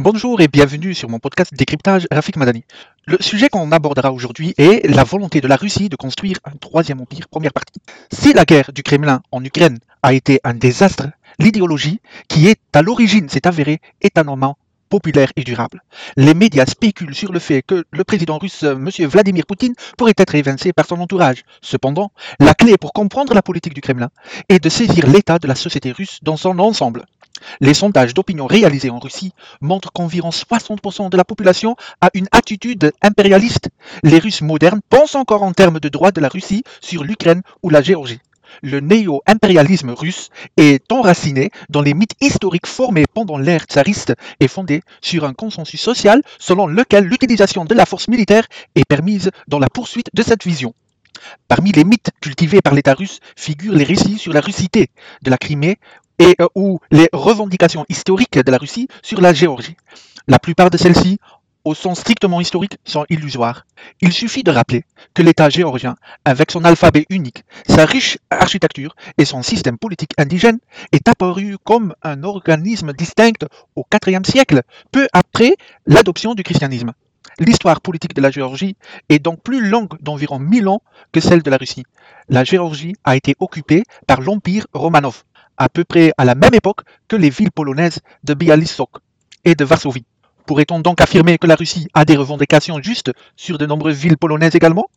Bonjour et bienvenue sur mon podcast Décryptage Rafik Madani. Le sujet qu'on abordera aujourd'hui est la volonté de la Russie de construire un troisième empire, première partie. Si la guerre du Kremlin en Ukraine a été un désastre, l'idéologie qui est à l'origine s'est avérée étonnamment populaire et durable. Les médias spéculent sur le fait que le président russe, M. Vladimir Poutine, pourrait être évincé par son entourage. Cependant, la clé pour comprendre la politique du Kremlin est de saisir l'état de la société russe dans son ensemble. Les sondages d'opinion réalisés en Russie montrent qu'environ 60% de la population a une attitude impérialiste. Les Russes modernes pensent encore en termes de droit de la Russie sur l'Ukraine ou la Géorgie. Le néo-impérialisme russe est enraciné dans les mythes historiques formés pendant l'ère tsariste et fondé sur un consensus social selon lequel l'utilisation de la force militaire est permise dans la poursuite de cette vision. Parmi les mythes cultivés par l'État russe figurent les récits sur la russité de la Crimée et euh, ou les revendications historiques de la Russie sur la Géorgie. La plupart de celles-ci, au sens strictement historique, sont illusoires. Il suffit de rappeler que l'État géorgien, avec son alphabet unique, sa riche architecture et son système politique indigène, est apparu comme un organisme distinct au IVe siècle, peu après l'adoption du christianisme. L'histoire politique de la Géorgie est donc plus longue d'environ 1000 ans que celle de la Russie. La Géorgie a été occupée par l'Empire Romanov, à peu près à la même époque que les villes polonaises de Bialystok et de Varsovie. Pourrait-on donc affirmer que la Russie a des revendications justes sur de nombreuses villes polonaises également?